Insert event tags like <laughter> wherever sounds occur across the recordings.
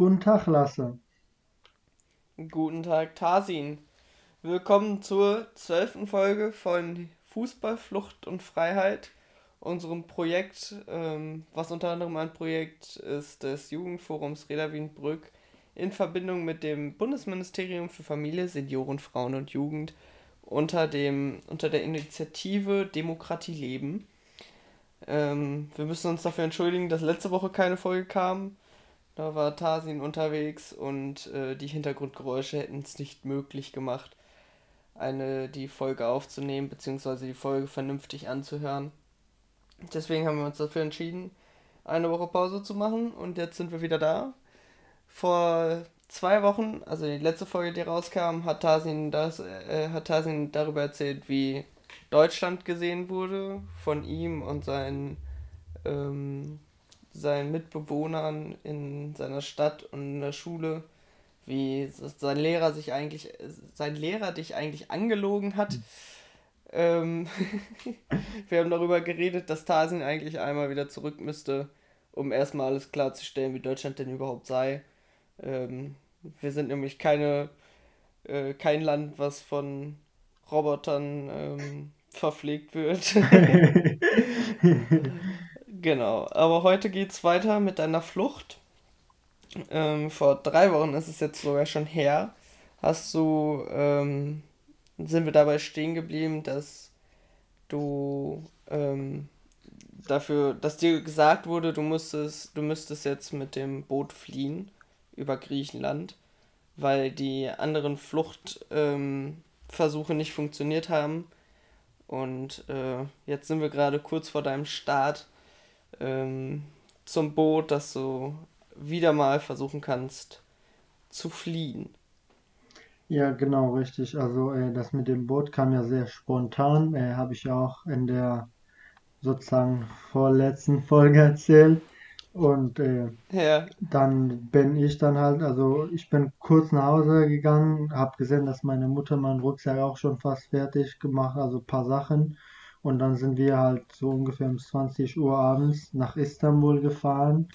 Guten Tag, Lasse. Guten Tag, Tarsin. Willkommen zur zwölften Folge von Fußball, Flucht und Freiheit, unserem Projekt, ähm, was unter anderem ein Projekt ist des Jugendforums Reda Wienbrück in Verbindung mit dem Bundesministerium für Familie, Senioren, Frauen und Jugend unter, dem, unter der Initiative Demokratie leben. Ähm, wir müssen uns dafür entschuldigen, dass letzte Woche keine Folge kam. Da war Tarsin unterwegs und äh, die Hintergrundgeräusche hätten es nicht möglich gemacht, eine die Folge aufzunehmen, beziehungsweise die Folge vernünftig anzuhören. Deswegen haben wir uns dafür entschieden, eine Woche Pause zu machen und jetzt sind wir wieder da. Vor zwei Wochen, also die letzte Folge, die rauskam, hat Tarsin, das, äh, hat Tarsin darüber erzählt, wie Deutschland gesehen wurde von ihm und seinen, ähm, seinen Mitbewohnern in seiner Stadt und in der Schule, wie sein Lehrer sich eigentlich, sein Lehrer dich eigentlich angelogen hat. Ähm, <laughs> wir haben darüber geredet, dass Tarsin eigentlich einmal wieder zurück müsste, um erstmal alles klarzustellen, wie Deutschland denn überhaupt sei. Ähm, wir sind nämlich keine, äh, kein Land, was von Robotern ähm, verpflegt wird. <laughs> <laughs> genau, aber heute geht's weiter mit deiner Flucht. Ähm, vor drei Wochen ist es jetzt sogar schon her. Hast du, ähm, sind wir dabei stehen geblieben, dass du ähm, dafür, dass dir gesagt wurde, du musstest, du müsstest jetzt mit dem Boot fliehen über Griechenland, weil die anderen Fluchtversuche ähm, nicht funktioniert haben. Und äh, jetzt sind wir gerade kurz vor deinem Start ähm, zum Boot, dass du wieder mal versuchen kannst zu fliehen. Ja, genau, richtig. Also äh, das mit dem Boot kam ja sehr spontan. Äh, Habe ich auch in der sozusagen vorletzten <laughs> Folge erzählt. Und äh, Ja. dann bin ich dann halt, also ich bin kurz nach Hause gegangen, habe gesehen, dass meine Mutter meinen Rucksack auch schon fast fertig gemacht, also ein paar Sachen. Und dann sind wir halt so ungefähr um 20 Uhr abends nach Istanbul gefahren.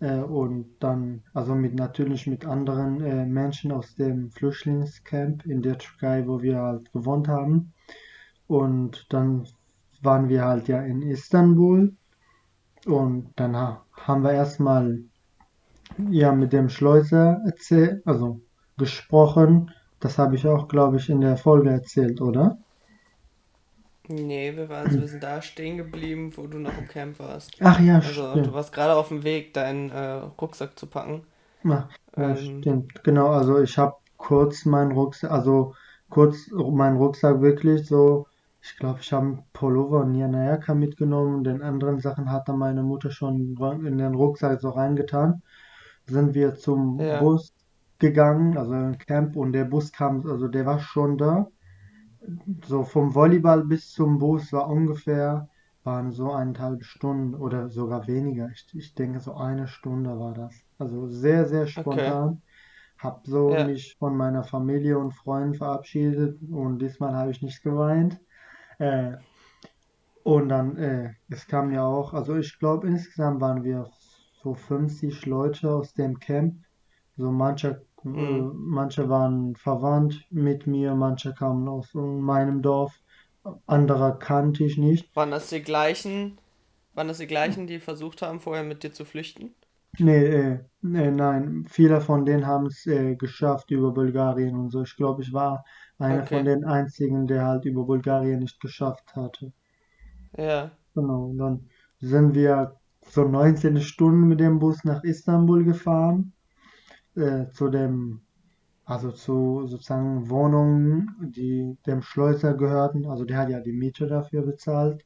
Äh, und dann, also mit natürlich mit anderen äh, Menschen aus dem Flüchtlingscamp in der Türkei, wo wir halt gewohnt haben. Und dann waren wir halt ja in Istanbul. Und dann haben wir erstmal ja mit dem Schleuser erzählt, also gesprochen. Das habe ich auch, glaube ich, in der Folge erzählt, oder? Nee, wir, waren, also wir sind da stehen geblieben, wo du noch im Camp warst. Ach ja, Also du stimmt. warst gerade auf dem Weg, deinen äh, Rucksack zu packen. Ja, Ähm, stimmt. Genau, also ich habe kurz meinen Rucksack, also kurz meinen Rucksack wirklich so, ich glaube, ich habe einen Pullover und Jacke mitgenommen. Den anderen Sachen hat dann meine Mutter schon in den Rucksack so reingetan. Sind wir zum ja, Bus gegangen, also im Camp, und der Bus kam, also der war schon da. So vom Volleyball bis zum Bus war ungefähr, waren so eineinhalb Stunden oder sogar weniger. Ich, ich denke, so eine Stunde war das. Also sehr, sehr okay. spontan. Hab so Ja, mich von meiner Familie und Freunden verabschiedet und diesmal habe ich nicht geweint. Äh, und dann, äh, es kam ja auch, also ich glaube insgesamt waren wir so 50 Leute aus dem Camp. So manche, äh, mm. manche waren verwandt mit mir, manche kamen aus meinem Dorf, andere kannte ich nicht. Waren das die gleichen, waren das die gleichen, die versucht haben, vorher mit dir zu flüchten? Nee, äh, nee, nein, viele von denen haben es äh, geschafft über Bulgarien und so. Ich glaube, ich war einer von Okay. den einzigen, der halt über Bulgarien nicht geschafft hatte. Ja, Genau, und dann sind wir so 19 Stunden mit dem Bus nach Istanbul gefahren, äh, zu dem, also zu sozusagen Wohnungen, die dem Schleuser gehörten. Also der hat ja die Miete dafür bezahlt.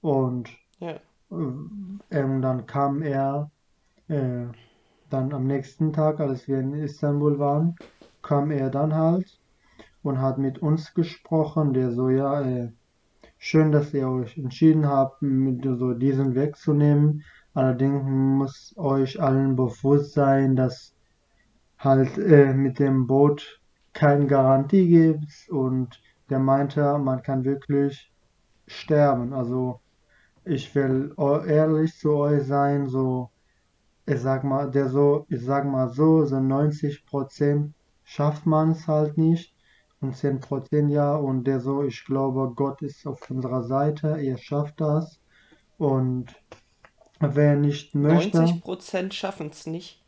Und ja, äh, ähm, dann kam er äh, dann am nächsten Tag, als wir in Istanbul waren, kam er dann halt und hat mit uns gesprochen. Der so, ja, äh, Schön, dass ihr euch entschieden habt, mit so diesen Weg zu nehmen. Allerdings muss euch allen bewusst sein, dass halt äh, mit dem Boot keine Garantie gibt und der meinte, man kann wirklich sterben. Also ich will ehrlich zu euch sein, so ich sag mal, der so, ich sag mal so, so 90% schafft man es halt nicht und 10% ja und der so, ich glaube, Gott ist auf unserer Seite, er schafft das und wer nicht möchte, 90% schaffen es nicht,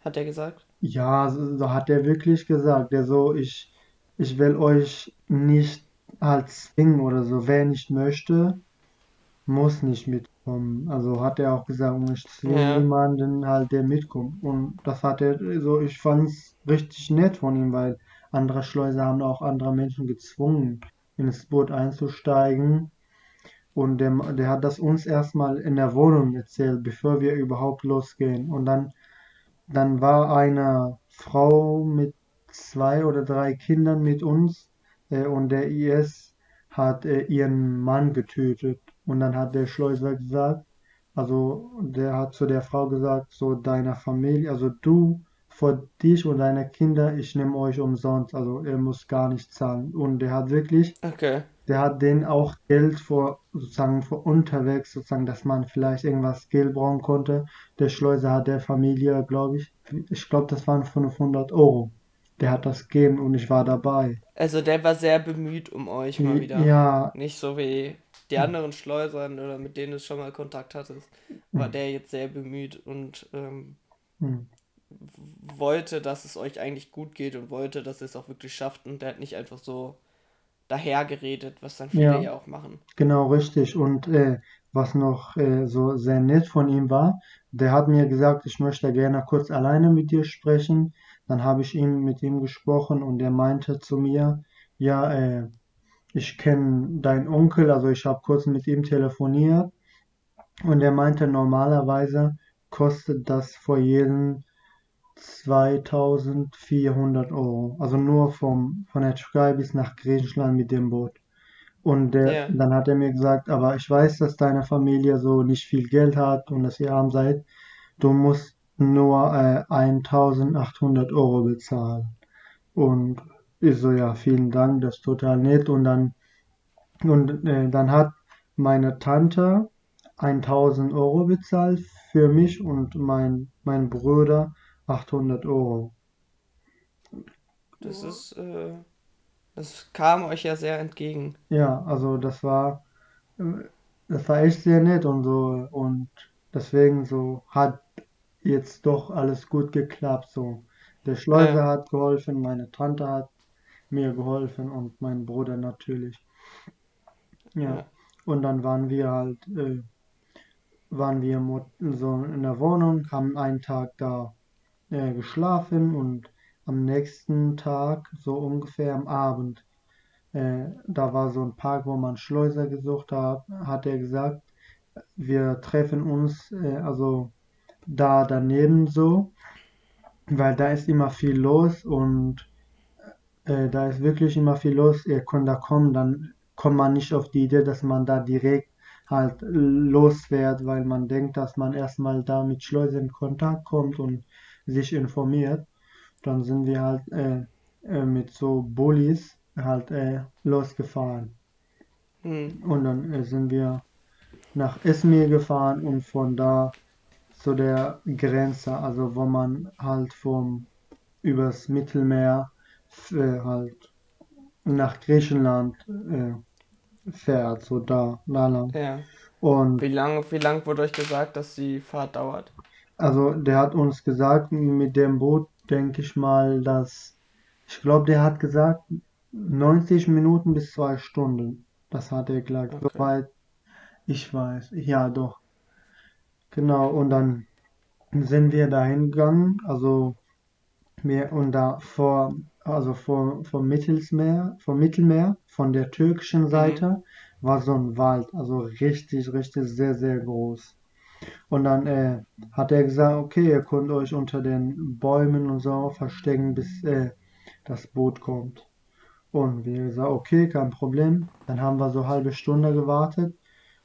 hat er gesagt. Ja, so, so hat er wirklich gesagt, der so, ich, ich will euch nicht halt zwingen oder so, wer nicht möchte, muss nicht mitkommen. Also hat er auch gesagt, und ich zwinge Ja, niemanden halt, der mitkommt. Und das hat er so, ich fand's richtig nett von ihm, weil andere Schleuser haben auch andere Menschen gezwungen, ins Boot einzusteigen. Und der, der hat das uns erstmal in der Wohnung erzählt, bevor wir überhaupt losgehen. Und dann, dann war eine Frau mit zwei oder drei Kindern mit uns, äh, und der IS hat äh, ihren Mann getötet. Und dann hat der Schleuser gesagt, also der hat zu der Frau gesagt, so deiner Familie, also du, vor dich und deine Kinder, ich nehme euch umsonst, also er muss gar nicht zahlen. Und der hat wirklich, okay. Der hat denen auch Geld vor, sozusagen vor unterwegs, sozusagen, dass man vielleicht irgendwas Geld brauchen konnte. Der Schleuser hat der Familie, glaube ich, ich glaube, das waren 500 Euro. Der hat das gegeben und ich war dabei. Also der war sehr bemüht um euch mal wieder. Ja, Nicht so wie die anderen Schleusern oder mit denen du schon mal Kontakt hattest, war der jetzt sehr bemüht und ähm, hm, wollte, dass es euch eigentlich gut geht und wollte, dass ihr es auch wirklich schafft und der hat nicht einfach so dahergeredet, was dann viele ja. ja auch machen. Genau, richtig. Und äh, was noch äh, so sehr nett von ihm war, der hat mir gesagt, ich möchte gerne kurz alleine mit dir sprechen. Dann habe ich ihm mit ihm gesprochen und er meinte zu mir, ja, äh, ich kenne deinen Onkel, also ich habe kurz mit ihm telefoniert und er meinte, normalerweise kostet das vor jedem 2400 Euro. Also nur vom, von der Türkei bis nach Griechenland mit dem Boot. Und der, Ja, dann hat er mir gesagt, aber ich weiß, dass deine Familie so nicht viel Geld hat und dass ihr arm seid. Du musst nur äh, 1800 Euro bezahlen. Und ich so, ja, vielen Dank, das ist total nett. Und dann, und äh, dann hat meine Tante 1000 Euro bezahlt für mich und mein, mein Bruder 800 Euro. das ist, äh, das kam euch ja sehr entgegen. Ja, also das war, das war echt sehr nett und so. Und deswegen so hat jetzt doch alles gut geklappt. So, der Schleuser Ja, hat geholfen, meine Tante hat mir geholfen und mein Bruder natürlich. Ja, ja, und dann waren wir halt, äh, waren wir so in der Wohnung, haben einen Tag da äh, geschlafen und am nächsten Tag, so ungefähr am Abend, äh, da war so ein Park, wo man Schleuser gesucht hat, hat er gesagt, wir treffen uns, äh, also da daneben so, weil da ist immer viel los und äh, da ist wirklich immer viel los. Ihr könnt da kommen, dann kommt man nicht auf die Idee, dass man da direkt halt losfährt, weil man denkt, dass man erstmal da mit Schleuser in Kontakt kommt und sich informiert. Dann sind wir halt äh, äh, mit so Bullis halt äh, losgefahren. hm, Und dann äh, sind wir nach Izmir gefahren und von da zu der Grenze, also wo man halt vom übers Mittelmeer äh, halt nach Griechenland äh, fährt, so da, da lang. ja. Und Wie lang, wie lang wurde euch gesagt, dass die Fahrt dauert? Also der hat uns gesagt, mit dem Boot denke ich mal, dass ich glaube, der hat gesagt 90 Minuten bis zwei Stunden. Das hat er gesagt, Okay. soweit ich weiß. Ja, doch. Genau, und dann sind wir dahin gegangen, also wir und da vor, also vor, vom Mittelmeer, vom Mittelmeer, von der türkischen Mhm. Seite, war so ein Wald, also richtig, richtig sehr, sehr groß. Und dann äh, hat er gesagt, okay, ihr könnt euch unter den Bäumen und so verstecken, bis äh, das Boot kommt. Und wir gesagt, okay, kein Problem. Dann haben wir so eine halbe Stunde gewartet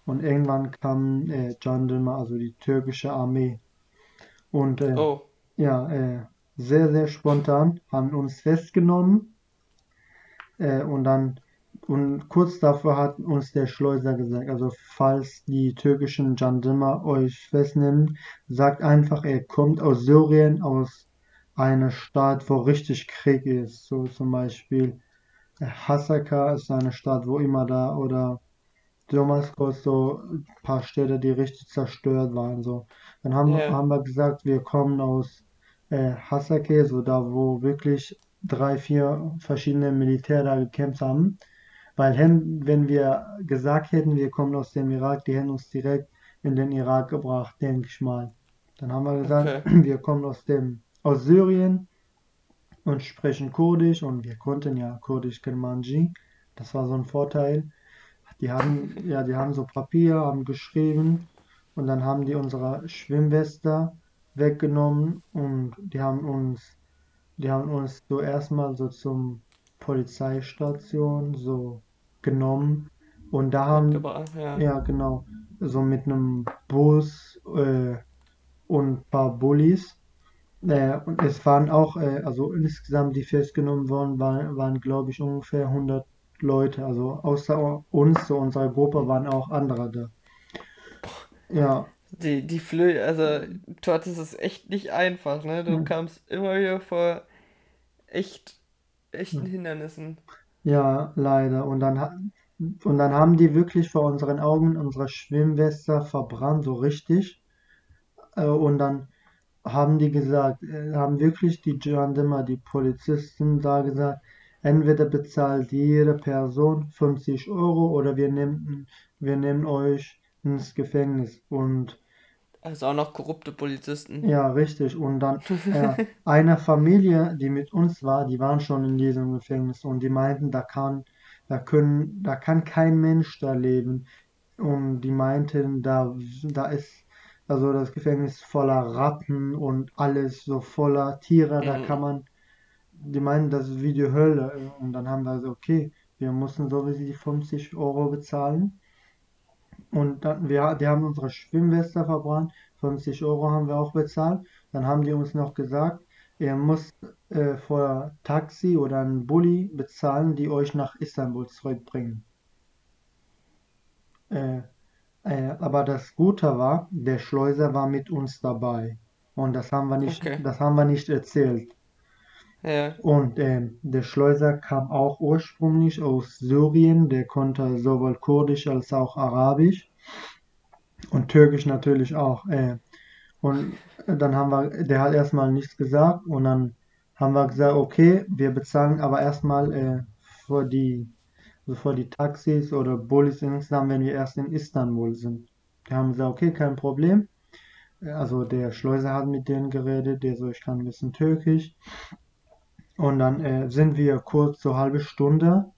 und irgendwann kam äh, also die türkische Armee. Und äh, Oh, ja, äh, sehr, sehr spontan, haben uns festgenommen äh, und dann und kurz davor hat uns der Schleuser gesagt, also falls die türkischen Jandarmer euch festnehmen, sagt einfach, er kommt aus Syrien, aus einer Stadt, wo richtig Krieg ist. So zum Beispiel Hasaka ist eine Stadt, wo immer da, oder Damaskus, so ein paar Städte, die richtig zerstört waren. So. Dann haben, Ja, haben wir gesagt, wir kommen aus äh, Hasake, so da, wo wirklich drei, vier verschiedene Militär da gekämpft haben. Weil wenn wir gesagt hätten, wir kommen aus dem Irak, die hätten uns direkt in den Irak gebracht, denke ich mal. Dann haben wir gesagt, okay. <clears throat> wir kommen aus dem, aus Syrien und sprechen Kurdisch und wir konnten ja Kurdisch Kermanji. Das war so ein Vorteil. Die haben, ja, die haben so Papier, haben geschrieben und dann haben die unsere Schwimmweste weggenommen und die haben uns, die haben uns so erstmal so zum Polizeistation so genommen und da haben, ja. ja genau, so mit einem Bus äh, und ein paar Bullis. Äh, und es waren auch, äh, also insgesamt, die festgenommen worden waren, waren glaube ich ungefähr hundert Leute. Also außer uns, so unserer Gruppe, waren auch andere da. Ja, Die, die Flö, also du hattest es echt nicht einfach, ne? Du hm, kamst immer wieder vor echt, echten hm. Hindernissen. Ja, leider. Und dann, und dann haben die wirklich vor unseren Augen unsere Schwimmweste verbrannt, so richtig. Äh, und dann haben die gesagt, äh, haben wirklich die Gendarmer, die Polizisten da gesagt, entweder bezahlt jede Person 50 Euro oder wir nehmen, wir nehmen euch ins Gefängnis. Und Also auch noch korrupte Polizisten. ja, richtig. Und dann äh, eine Familie, die mit uns war, die waren schon in diesem Gefängnis und die meinten, da kann, da können, da kann kein Mensch da leben. Und die meinten, da, da ist also das Gefängnis voller Ratten und alles so voller Tiere, da kann Mhm. man, die meinen, das ist wie die Hölle. Und dann haben wir so, okay, wir mussten sowieso die 50 Euro bezahlen. Und dann, wir, die haben unsere Schwimmweste verbrannt, 50 Euro haben wir auch bezahlt. Dann haben die uns noch gesagt, ihr müsst äh, vor Taxi oder einen Bulli bezahlen, die euch nach Istanbul zurückbringen. Äh, Äh, aber das Gute war, der Schleuser war mit uns dabei. Und das haben wir nicht, Okay. das haben wir nicht erzählt. Und ähm, der Schleuser kam auch ursprünglich aus Syrien. Der konnte sowohl Kurdisch als auch Arabisch und Türkisch natürlich auch. Äh, und dann haben wir, der hat erstmal nichts gesagt und dann haben wir gesagt, okay, wir bezahlen aber erstmal äh, für die, also für die Taxis oder Bullis insgesamt, wenn wir erst in Istanbul sind. Die haben gesagt, okay, kein Problem. Äh, Also der Schleuser hat mit denen geredet, der so, ich kann ein bisschen Türkisch. Und dann äh, sind wir kurz so halbe Stunde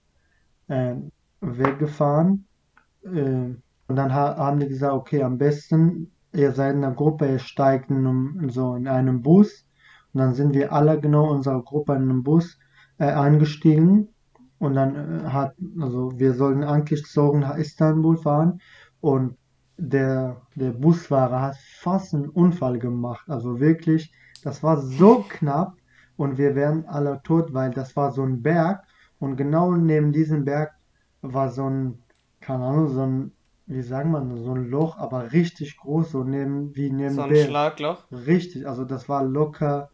äh, weggefahren. Äh, und dann ha haben die gesagt, okay, am besten, ihr seid in einer Gruppe, ihr steigt in so in einem Bus. Und dann sind wir alle genau unserer Gruppe in einem Bus äh, eingestiegen. Und dann äh, hat, also wir sollten eigentlich zurück nach Istanbul fahren. Und der, der Busfahrer hat fast einen Unfall gemacht. Also wirklich, das war so knapp und wir wären alle tot, weil das war so ein Berg und genau neben diesem Berg war so ein, keine Ahnung, so ein, wie sagt man, so ein Loch, aber richtig groß, so neben, wie So neben ein Berg. Schlagloch. Richtig, also das war locker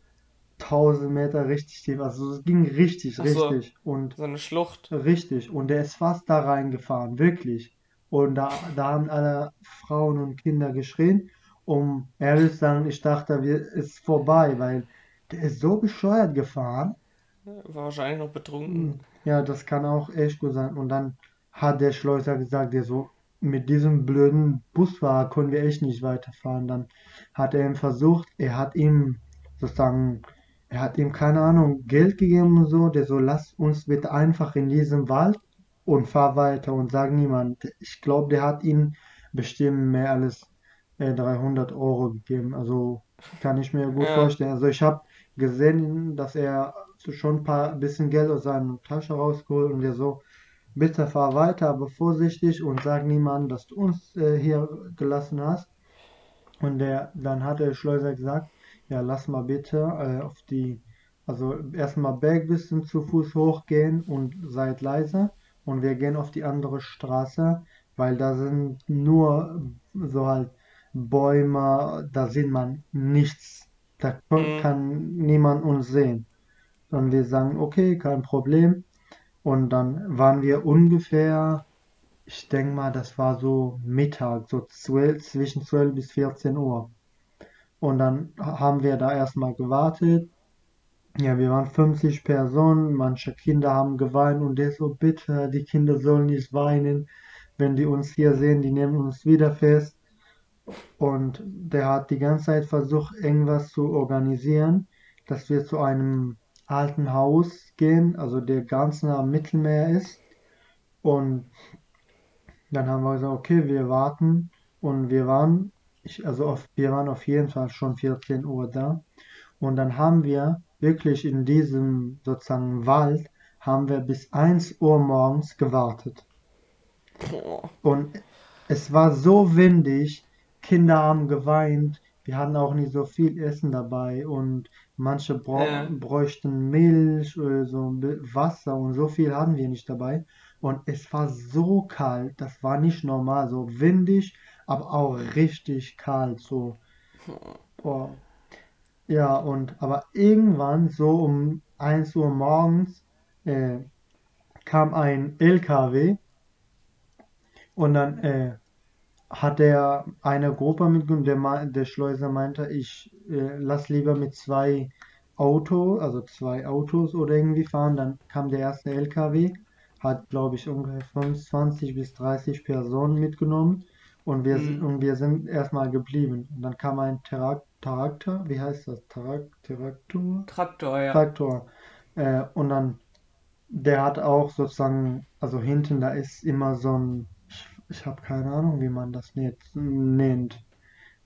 1000 Meter richtig tief. Also es ging richtig, so, richtig. Und so eine Schlucht. Richtig, und der ist fast da reingefahren, wirklich. Und da, da haben alle Frauen und Kinder geschrien. Um ehrlich zu sagen, ich dachte, wir ist vorbei, weil der ist so bescheuert gefahren. War wahrscheinlich noch betrunken. Hm, Ja, das kann auch echt gut sein. Und dann hat der Schleuser gesagt, der so, mit diesem blöden Busfahrer können wir echt nicht weiterfahren. Dann hat er ihm versucht, er hat ihm sozusagen, er hat ihm keine Ahnung, Geld gegeben und so, der so, lass uns bitte einfach in diesem Wald und fahr weiter und sag niemand. Ich glaube, der hat ihm bestimmt mehr als äh, 300 Euro gegeben. Also kann ich mir gut Ja, vorstellen. Also ich habe gesehen, dass er schon ein paar bisschen Geld aus seiner Tasche rausgeholt und der so, bitte fahr weiter, aber vorsichtig und sag niemandem, dass du uns äh, hier gelassen hast. Und der, dann hat der Schleuser gesagt, ja, lass mal bitte äh, auf die, also erstmal Berg bisschen zu Fuß hochgehen und seid leise. und wir gehen auf die andere Straße, weil da sind nur so halt Bäume, da sieht man nichts. Da Mhm. kann niemand uns sehen. Und wir sagen, okay, kein Problem. Und dann waren wir ungefähr, ich denke mal, das war so Mittag, so 12, zwischen 12 bis 14 Uhr. Und dann haben wir da erstmal gewartet. Ja, wir waren 50 Personen, manche Kinder haben geweint und der so, bitte, die Kinder sollen nicht weinen. Wenn die uns hier sehen, die nehmen uns wieder fest. Und der hat die ganze Zeit versucht, irgendwas zu organisieren, dass wir zu einem alten Haus gehen, also der ganz nah am Mittelmeer ist. Und dann haben wir gesagt, okay, wir warten. Und wir waren, ich, also auf, wir waren auf jeden Fall schon 14 Uhr da. Und dann haben wir wirklich in diesem sozusagen Wald, haben wir bis 1 Uhr morgens gewartet. Und es war so windig, Kinder haben geweint, wir hatten auch nicht so viel Essen dabei und manche brau Ja. bräuchten Milch oder so Wasser und so viel hatten wir nicht dabei. Und es war so kalt, das war nicht normal, so windig, aber auch richtig kalt, so. Boah. Ja, und aber irgendwann, so um 1 Uhr morgens, äh, kam ein LKW und dann äh, hat er eine Gruppe mitgenommen, der, der Schleuser meinte, ich äh, lass lieber mit zwei Autos, also zwei Autos oder irgendwie fahren. Dann kam der erste LKW, hat glaube ich ungefähr 25 bis 30 Personen mitgenommen und wir, Mhm. und wir sind erstmal geblieben. Und dann kam ein Tarak Traktor, wie heißt das? Tarak Traktor? Traktor, ja. Traktor. Äh, und dann, der hat auch sozusagen, also hinten, da ist immer so ein, ich, habe keine Ahnung, wie man das nennt. nennt.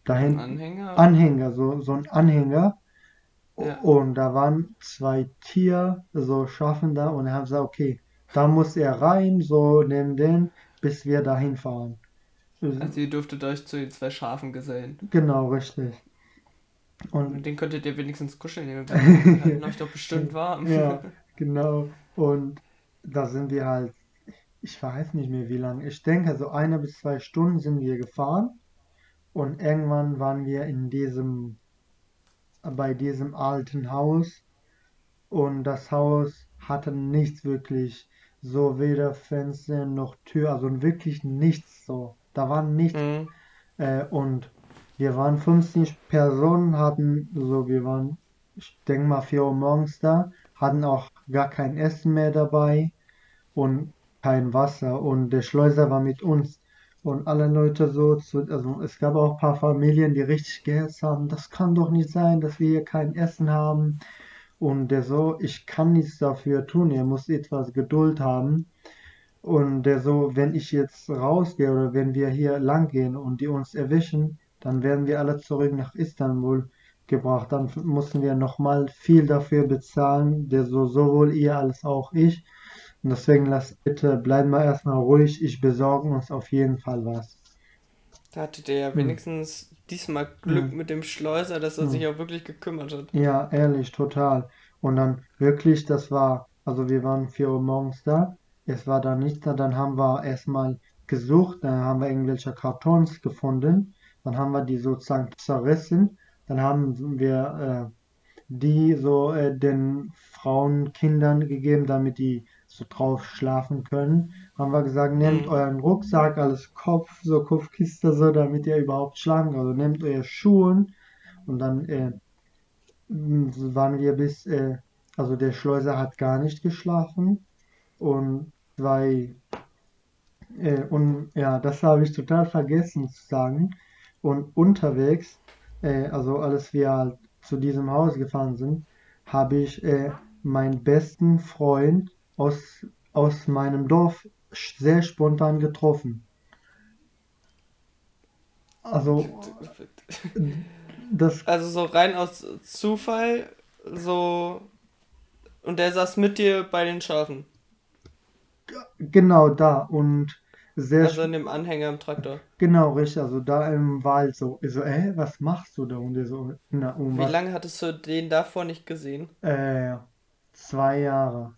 Da Ein hinten, Anhänger? Anhänger, so, so ein Anhänger. Ja. Und da waren zwei Tier, so Schafen da und er hat gesagt, okay, da muss er rein, so neben den, bis wir dahin fahren. Also ihr dürftet euch zu den zwei Schafen gesellen. Genau, richtig. Und Mit denen könntet ihr wenigstens kuscheln. Ihr <laughs> hatten euch doch bestimmt warm. Ja, <laughs> genau. Und da sind wir halt, ich weiß nicht mehr wie lange. Ich denke, so eine bis zwei Stunden sind wir gefahren. Und irgendwann waren wir in diesem, bei diesem alten Haus. Und das Haus hatte nichts wirklich. So weder Fenster noch Tür, also wirklich nichts so. Da war nichts. Mhm. Äh, und wir waren 50 Personen, hatten, so wir waren, ich denke mal 4 Uhr morgens da, hatten auch gar kein Essen mehr dabei und kein Wasser. Und der Schleuser war mit uns. Und alle Leute so, zu, also es gab auch ein paar Familien, die richtig gehetzt haben, das kann doch nicht sein, dass wir hier kein Essen haben. Und der so, ich kann nichts dafür tun, ihr müsst etwas Geduld haben. Und der so, wenn ich jetzt rausgehe oder wenn wir hier lang gehen und die uns erwischen, dann werden wir alle zurück nach Istanbul gebracht. Dann mussten wir nochmal viel dafür bezahlen, der so, sowohl ihr als auch ich. Und deswegen lasst bitte, bleiben wir erstmal ruhig, ich besorge uns auf jeden Fall was. Da hattet ihr ja Hm. wenigstens diesmal Glück Hm. mit dem Schleuser, dass er Hm. sich auch wirklich gekümmert hat. Ja, ehrlich, total. Und dann wirklich, das war, also wir waren 4 Uhr morgens da, es war da nichts da, dann haben wir erstmal gesucht, dann haben wir irgendwelche Kartons gefunden, dann haben wir die sozusagen zerrissen, dann haben wir äh, die so äh, den Frauen, Kindern gegeben, damit die so drauf schlafen können. Haben wir gesagt, nehmt Mhm. euren Rucksack, alles Kopf, so Kopfkiste, so, damit ihr überhaupt schlafen könnt. Also nehmt eure Schuhe und dann äh, waren wir bis, äh, also der Schleuser hat gar nicht geschlafen und zwei, äh, und ja, das habe ich total vergessen zu sagen. Und unterwegs, äh, also als wir halt zu diesem Haus gefahren sind, habe ich äh, meinen besten Freund aus, aus meinem Dorf sehr spontan getroffen. Also, das <laughs> Also so rein aus Zufall, so. Und der saß mit dir bei den Schafen. genau da und sehr Also in dem Anhänger im Traktor. Genau, richtig, also da im Wald so. Ich so, äh, was machst du da? Und der so, na, um Wie was? lange hattest du den davor nicht gesehen? Äh, zwei Jahre,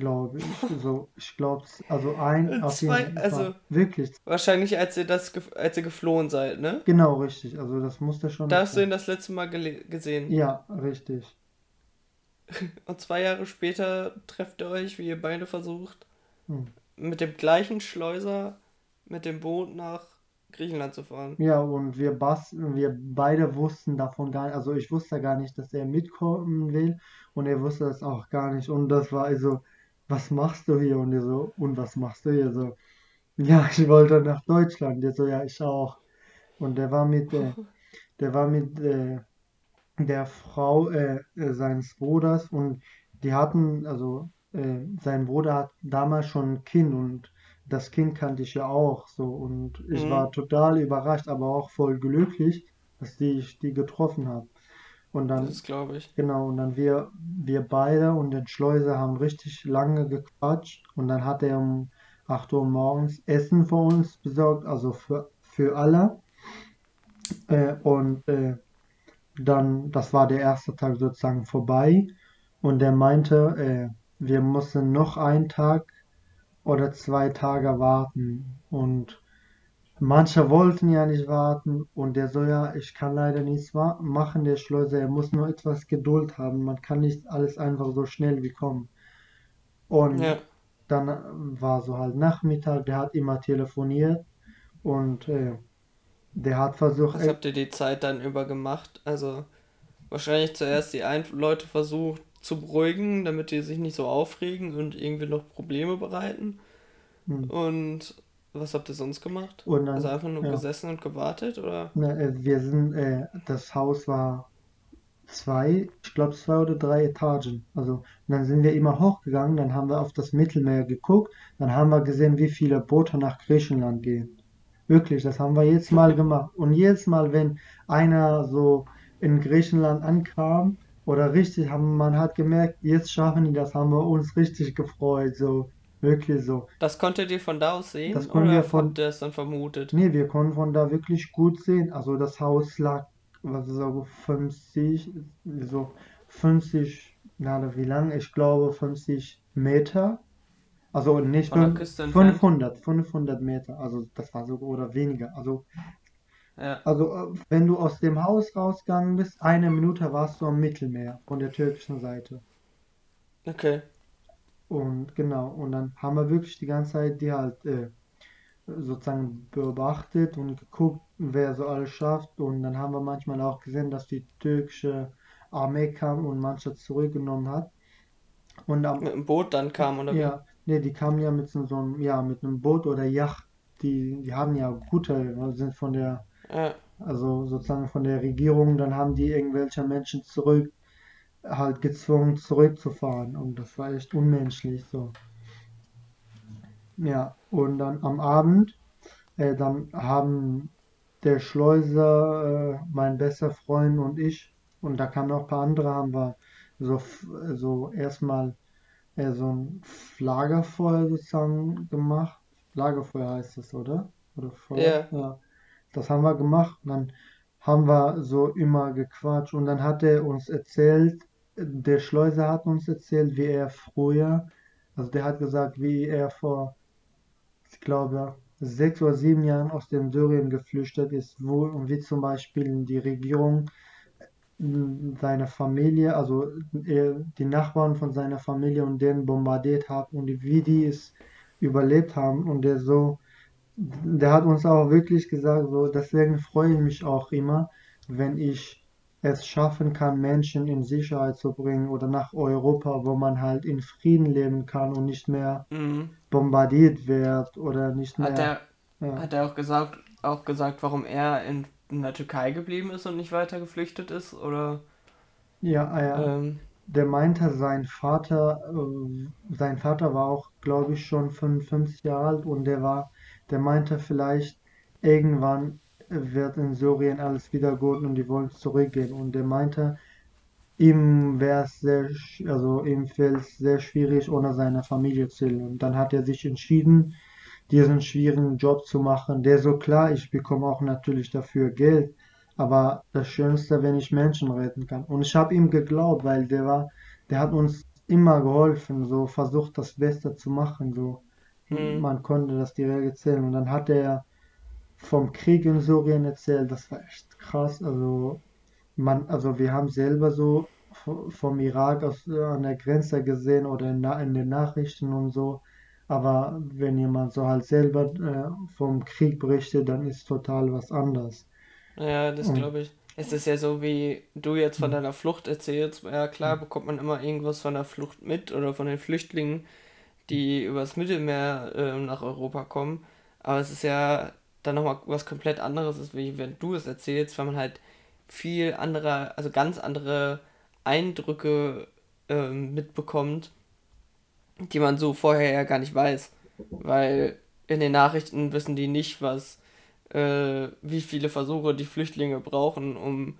glaube ich. So, ich glaube, also ein auf Zwei, jeden Fall. also Wirklich. wahrscheinlich als ihr das, als ihr geflohen seid, ne? Genau, richtig. Also das musste schon Da hast du ihn das letzte Mal gesehen. Ja, richtig. <laughs> Und zwei Jahre später trefft ihr euch, wie ihr beide versucht, Hm. mit dem gleichen Schleuser mit dem Boot nach Griechenland zu fahren. Ja, und wir, bas wir beide wussten davon gar nicht, also ich wusste gar nicht, dass er mitkommen will und er wusste das auch gar nicht. Und das war also, was machst du hier? Und er so, und was machst du hier? So, ja, <laughs> ich wollte nach Deutschland. Der so, ja, ich auch. Und der war mit, äh, <laughs> der war mit äh, der Frau äh, äh, seines Bruders und die hatten, also äh, sein Bruder hat damals schon ein Kind und das Kind kannte ich ja auch so und ich Mhm. war total überrascht, aber auch voll glücklich, dass die, ich die getroffen habe. Und dann, Das glaube ich. genau, und dann wir, wir beide und den Schleuser haben richtig lange gequatscht und dann hat er um 8 Uhr morgens Essen für uns besorgt, also für, für alle. Äh, und äh, dann, das war der erste Tag sozusagen vorbei und er meinte, äh, wir müssen noch einen Tag oder zwei Tage warten und manche wollten ja nicht warten und der so, ja, ich kann leider nichts machen, der Schleuser, er muss nur etwas Geduld haben, man kann nicht alles einfach so schnell wie kommen. Und Ja. dann äh, war so halt Nachmittag, der hat immer telefoniert und äh, der hat versucht, Was habt ihr die Zeit dann über gemacht? Also wahrscheinlich zuerst die ein Leute versucht zu beruhigen, damit die sich nicht so aufregen und irgendwie noch Probleme bereiten. Hm. Und was habt ihr sonst gemacht? Und Also dann, einfach nur ja. gesessen und gewartet oder? Na, äh, wir sind, äh, das Haus war zwei, ich glaube zwei oder drei Etagen. Also, und dann sind wir immer hochgegangen, dann haben wir auf das Mittelmeer geguckt, dann haben wir gesehen, wie viele Boote nach Griechenland gehen. Wirklich, das haben wir jedes Mal gemacht. Und jedes Mal, wenn einer so in Griechenland ankam oder richtig, haben, man hat gemerkt, jetzt schaffen die das, haben wir uns richtig gefreut, so, wirklich so. Das konntet ihr von da aus sehen Das konnten wir von, habt ihr es dann vermutet? Nee, wir konnten von da wirklich gut sehen. Also das Haus lag, was ist so 50, so 50, na, wie lang? Ich glaube 50 Meter. Also nicht Von der fün- Küste entfernt? 500, 500 Meter. Also das war so oder weniger. Also, Ja. also äh, wenn du aus dem Haus rausgegangen bist, eine Minute warst du am Mittelmeer von der türkischen Seite. Okay. Und genau, und dann haben wir wirklich die ganze Zeit die halt äh, sozusagen beobachtet und geguckt, wer so alles schafft. Und dann haben wir manchmal auch gesehen, dass die türkische Armee kam und manche zurückgenommen hat. Und am, Mit dem Boot dann kam oder wie? ja, nee, die kamen ja mit so so einem, ja, mit einem Boot oder Yacht. Die, die haben ja gute, ne, sind von der, Ja. also sozusagen von der Regierung, dann haben die irgendwelche Menschen zurück, halt gezwungen zurückzufahren. Und das war echt unmenschlich so. Ja, und dann am Abend, äh, dann haben der Schleuser, äh, mein bester Freund und ich, und da kamen noch ein paar andere, haben wir so, so erstmal äh, so ein Lagerfeuer sozusagen gemacht. Lagerfeuer heißt das, oder? Oder Feuer? Ja. Ja, das haben wir gemacht. Und dann haben wir so immer gequatscht und dann hat er uns erzählt, der Schleuser hat uns erzählt, wie er früher, also der hat gesagt, wie er vor ich glaube, sechs oder sieben Jahren aus dem Syrien geflüchtet ist, wo und wie zum Beispiel die Regierung mh, seine Familie, also er, die Nachbarn von seiner Familie und denen bombardiert hat und wie die es überlebt haben und der so, der hat uns auch wirklich gesagt, so, deswegen freue ich mich auch immer, wenn ich es schaffen kann, Menschen in Sicherheit zu bringen oder nach Europa, wo man halt in Frieden leben kann und nicht mehr Mhm. bombardiert wird oder nicht Hat mehr. er, Ja, hat er auch gesagt, auch gesagt, warum er in, in der Türkei geblieben ist und nicht weiter geflüchtet ist? Oder ja, ah ja. ähm, Der meinte, sein Vater, äh, sein Vater war auch, glaube ich, schon 55 Jahre alt und der war, der meinte vielleicht irgendwann wird in Syrien alles wieder gut und die wollen zurückgehen und der meinte, ihm wäre es sehr, also ihm fällt es sehr schwierig, ohne seine Familie zu leben. Und dann hat er sich entschieden, diesen schwierigen Job zu machen. Der so klar, ich bekomme auch natürlich dafür Geld, aber das Schönste, wenn ich Menschen retten kann. Und ich habe ihm geglaubt, weil der war, der hat uns immer geholfen, so versucht das Beste zu machen, so Mhm. man konnte das direkt erzählen. Und dann hat er vom Krieg in Syrien erzählt, das war echt krass. Also man, also wir haben selber so vom Irak aus äh, an der Grenze gesehen oder in, in den Nachrichten und so. Aber wenn jemand so halt selber äh, vom Krieg berichtet, dann ist total was anderes. Ja, das glaube ich. Es ist ja so, wie du jetzt von hm, deiner Flucht erzählst. Ja, klar bekommt man immer irgendwas von der Flucht mit oder von den Flüchtlingen, die übers Mittelmeer ähm, nach Europa kommen. Aber es ist ja dann nochmal was komplett anderes, ist, wie wenn du es erzählst, weil man halt viel andere, also ganz andere Eindrücke ähm, mitbekommt, die man so vorher ja gar nicht weiß. Weil in den Nachrichten wissen die nicht, was, äh, wie viele Versuche die Flüchtlinge brauchen, um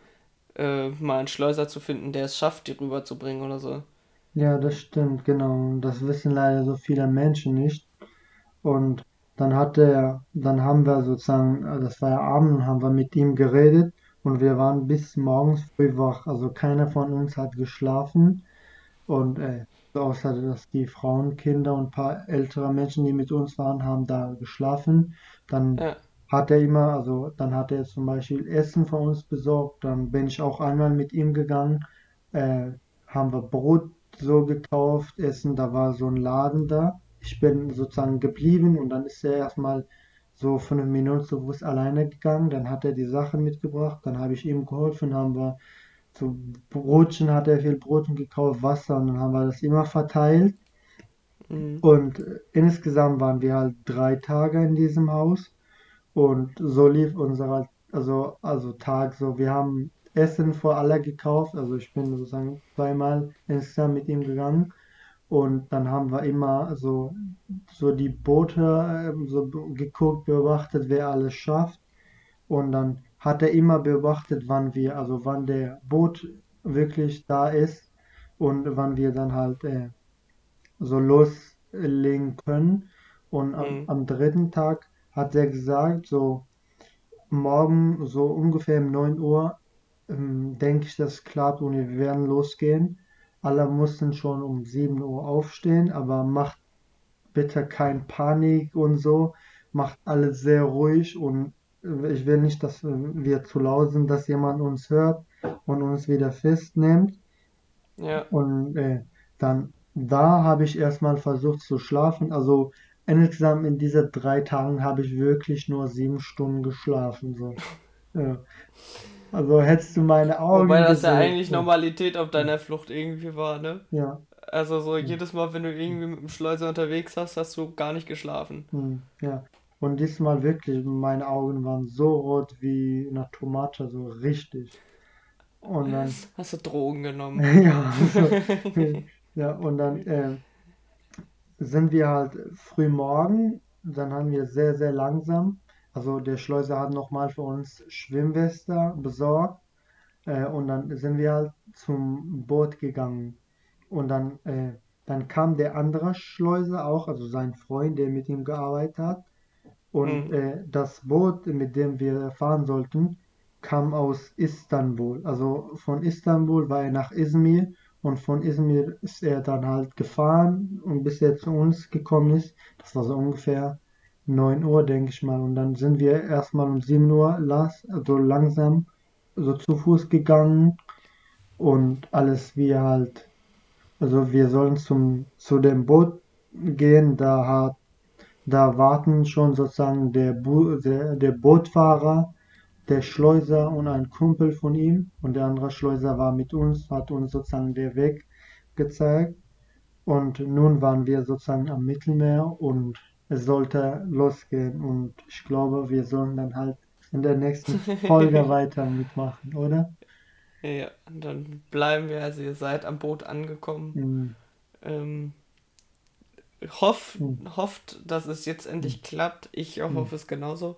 äh, mal einen Schleuser zu finden, der es schafft, die rüberzubringen oder so. ja, das stimmt, genau. Das wissen leider so viele Menschen nicht. Und dann hat er, dann haben wir sozusagen, äh, das war ja Abend, haben wir mit ihm geredet und wir waren bis morgens früh wach. Also keiner von uns hat geschlafen. Und äh, außer dass die Frauen, Kinder und ein paar ältere Menschen, die mit uns waren, haben da geschlafen. Dann Ja. hat er immer, also dann hat er zum Beispiel Essen für uns besorgt. Dann bin ich auch einmal mit ihm gegangen, äh, haben wir Brot so gekauft, Essen, da war so ein Laden da. Ich bin sozusagen geblieben und dann ist er erstmal so fünf Minuten zu Fuß alleine gegangen. Dann hat er die Sachen mitgebracht, dann habe ich ihm geholfen, haben wir so Brotchen hat er viel Brot gekauft, Wasser und dann haben wir das immer verteilt. Mhm. Und äh, insgesamt waren wir halt drei Tage in diesem Haus und so lief unser also, also Tag so. Wir haben Essen vor alle gekauft, also ich bin sozusagen zweimal insgesamt mit ihm gegangen und dann haben wir immer so, so die Boote ähm, so geguckt, beobachtet, wer alles schafft. Und dann hat er immer beobachtet, wann wir, also wann der Boot wirklich da ist und wann wir dann halt äh, so loslegen können. Und am, Mhm. am dritten Tag hat er gesagt, so morgen so ungefähr um 9 Uhr, ähm, denke ich, das klappt und wir werden losgehen. Alle mussten schon um 7 Uhr aufstehen, aber macht bitte kein Panik und so, macht alles sehr ruhig und äh, ich will nicht, dass äh, wir zu laut sind, dass jemand uns hört und uns wieder festnimmt. Ja. Und äh, dann da habe ich erstmal versucht zu schlafen. Also insgesamt in diesen drei Tagen habe ich wirklich nur sieben Stunden geschlafen. So. Ja. <laughs> Also hättest du meine Wobei Augen das ja eigentlich Normalität auf deiner Flucht irgendwie war, ne? ja, Also so jedes Mal, wenn du irgendwie mit dem Schleuser unterwegs hast, hast du gar nicht geschlafen. hm, ja. Und diesmal wirklich, meine Augen waren so rot wie eine Tomate, so richtig. Und dann, Hast du Drogen genommen? <laughs> ja, so, ja, und dann äh, sind wir halt früh morgen, dann haben wir sehr, sehr langsam, also der Schleuser hat nochmal für uns Schwimmweste besorgt äh, und dann sind wir halt zum Boot gegangen und dann, äh, dann kam der andere Schleuser auch, also sein Freund, der mit ihm gearbeitet hat und Mhm. äh, das Boot, mit dem wir fahren sollten, kam aus Istanbul. Also von Istanbul war er nach Izmir und von Izmir ist er dann halt gefahren und bis er zu uns gekommen ist, das war so ungefähr 9 Uhr, denke ich mal. Und dann sind wir erstmal um 7 Uhr las, also langsam so zu Fuß gegangen und alles wie halt, also wir sollen zum, zu dem Boot gehen, da hat da warten schon sozusagen der, Bu der, der Bootfahrer, der Schleuser und ein Kumpel von ihm. Und der andere Schleuser war mit uns, hat uns sozusagen den Weg gezeigt. Und nun waren wir sozusagen am Mittelmeer und es sollte losgehen. Und ich glaube, wir sollen dann halt in der nächsten Folge <laughs> weiter mitmachen, oder? Ja, dann bleiben wir, also ihr seid am Boot angekommen. Hm, Ähm, hoff, hm, hofft, dass es jetzt endlich klappt. Ich auch hm, hoffe es genauso.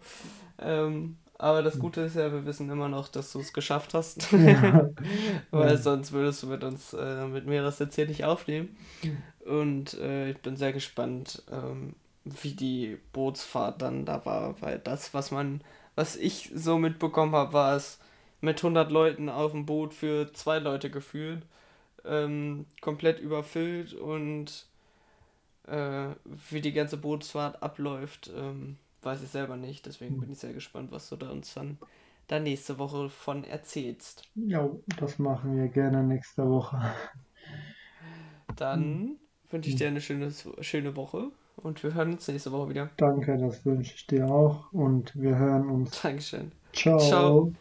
Ähm, aber das hm. Gute ist ja, wir wissen immer noch, dass du es geschafft hast. <laughs> Ja, <laughs> Weil ja. sonst würdest du mit uns, äh, mit mir das jetzt hier nicht aufnehmen. Hm, Und äh, ich bin sehr gespannt, ähm, wie die Bootsfahrt dann da war, weil das, was man, was ich so mitbekommen habe, war es mit 100 Leuten auf dem Boot für zwei Leute gefühlt. ähm, komplett überfüllt und äh, wie die ganze Bootsfahrt abläuft, ähm, weiß ich selber nicht. Deswegen bin ich sehr gespannt, was du da uns dann da nächste Woche von erzählst. Ja, das machen wir gerne nächste Woche. Dann hm. wünsche ich dir eine schöne, schöne Woche und wir hören uns nächste Woche wieder. Danke, das wünsche ich dir auch und wir hören uns. Dankeschön. Ciao. Ciao.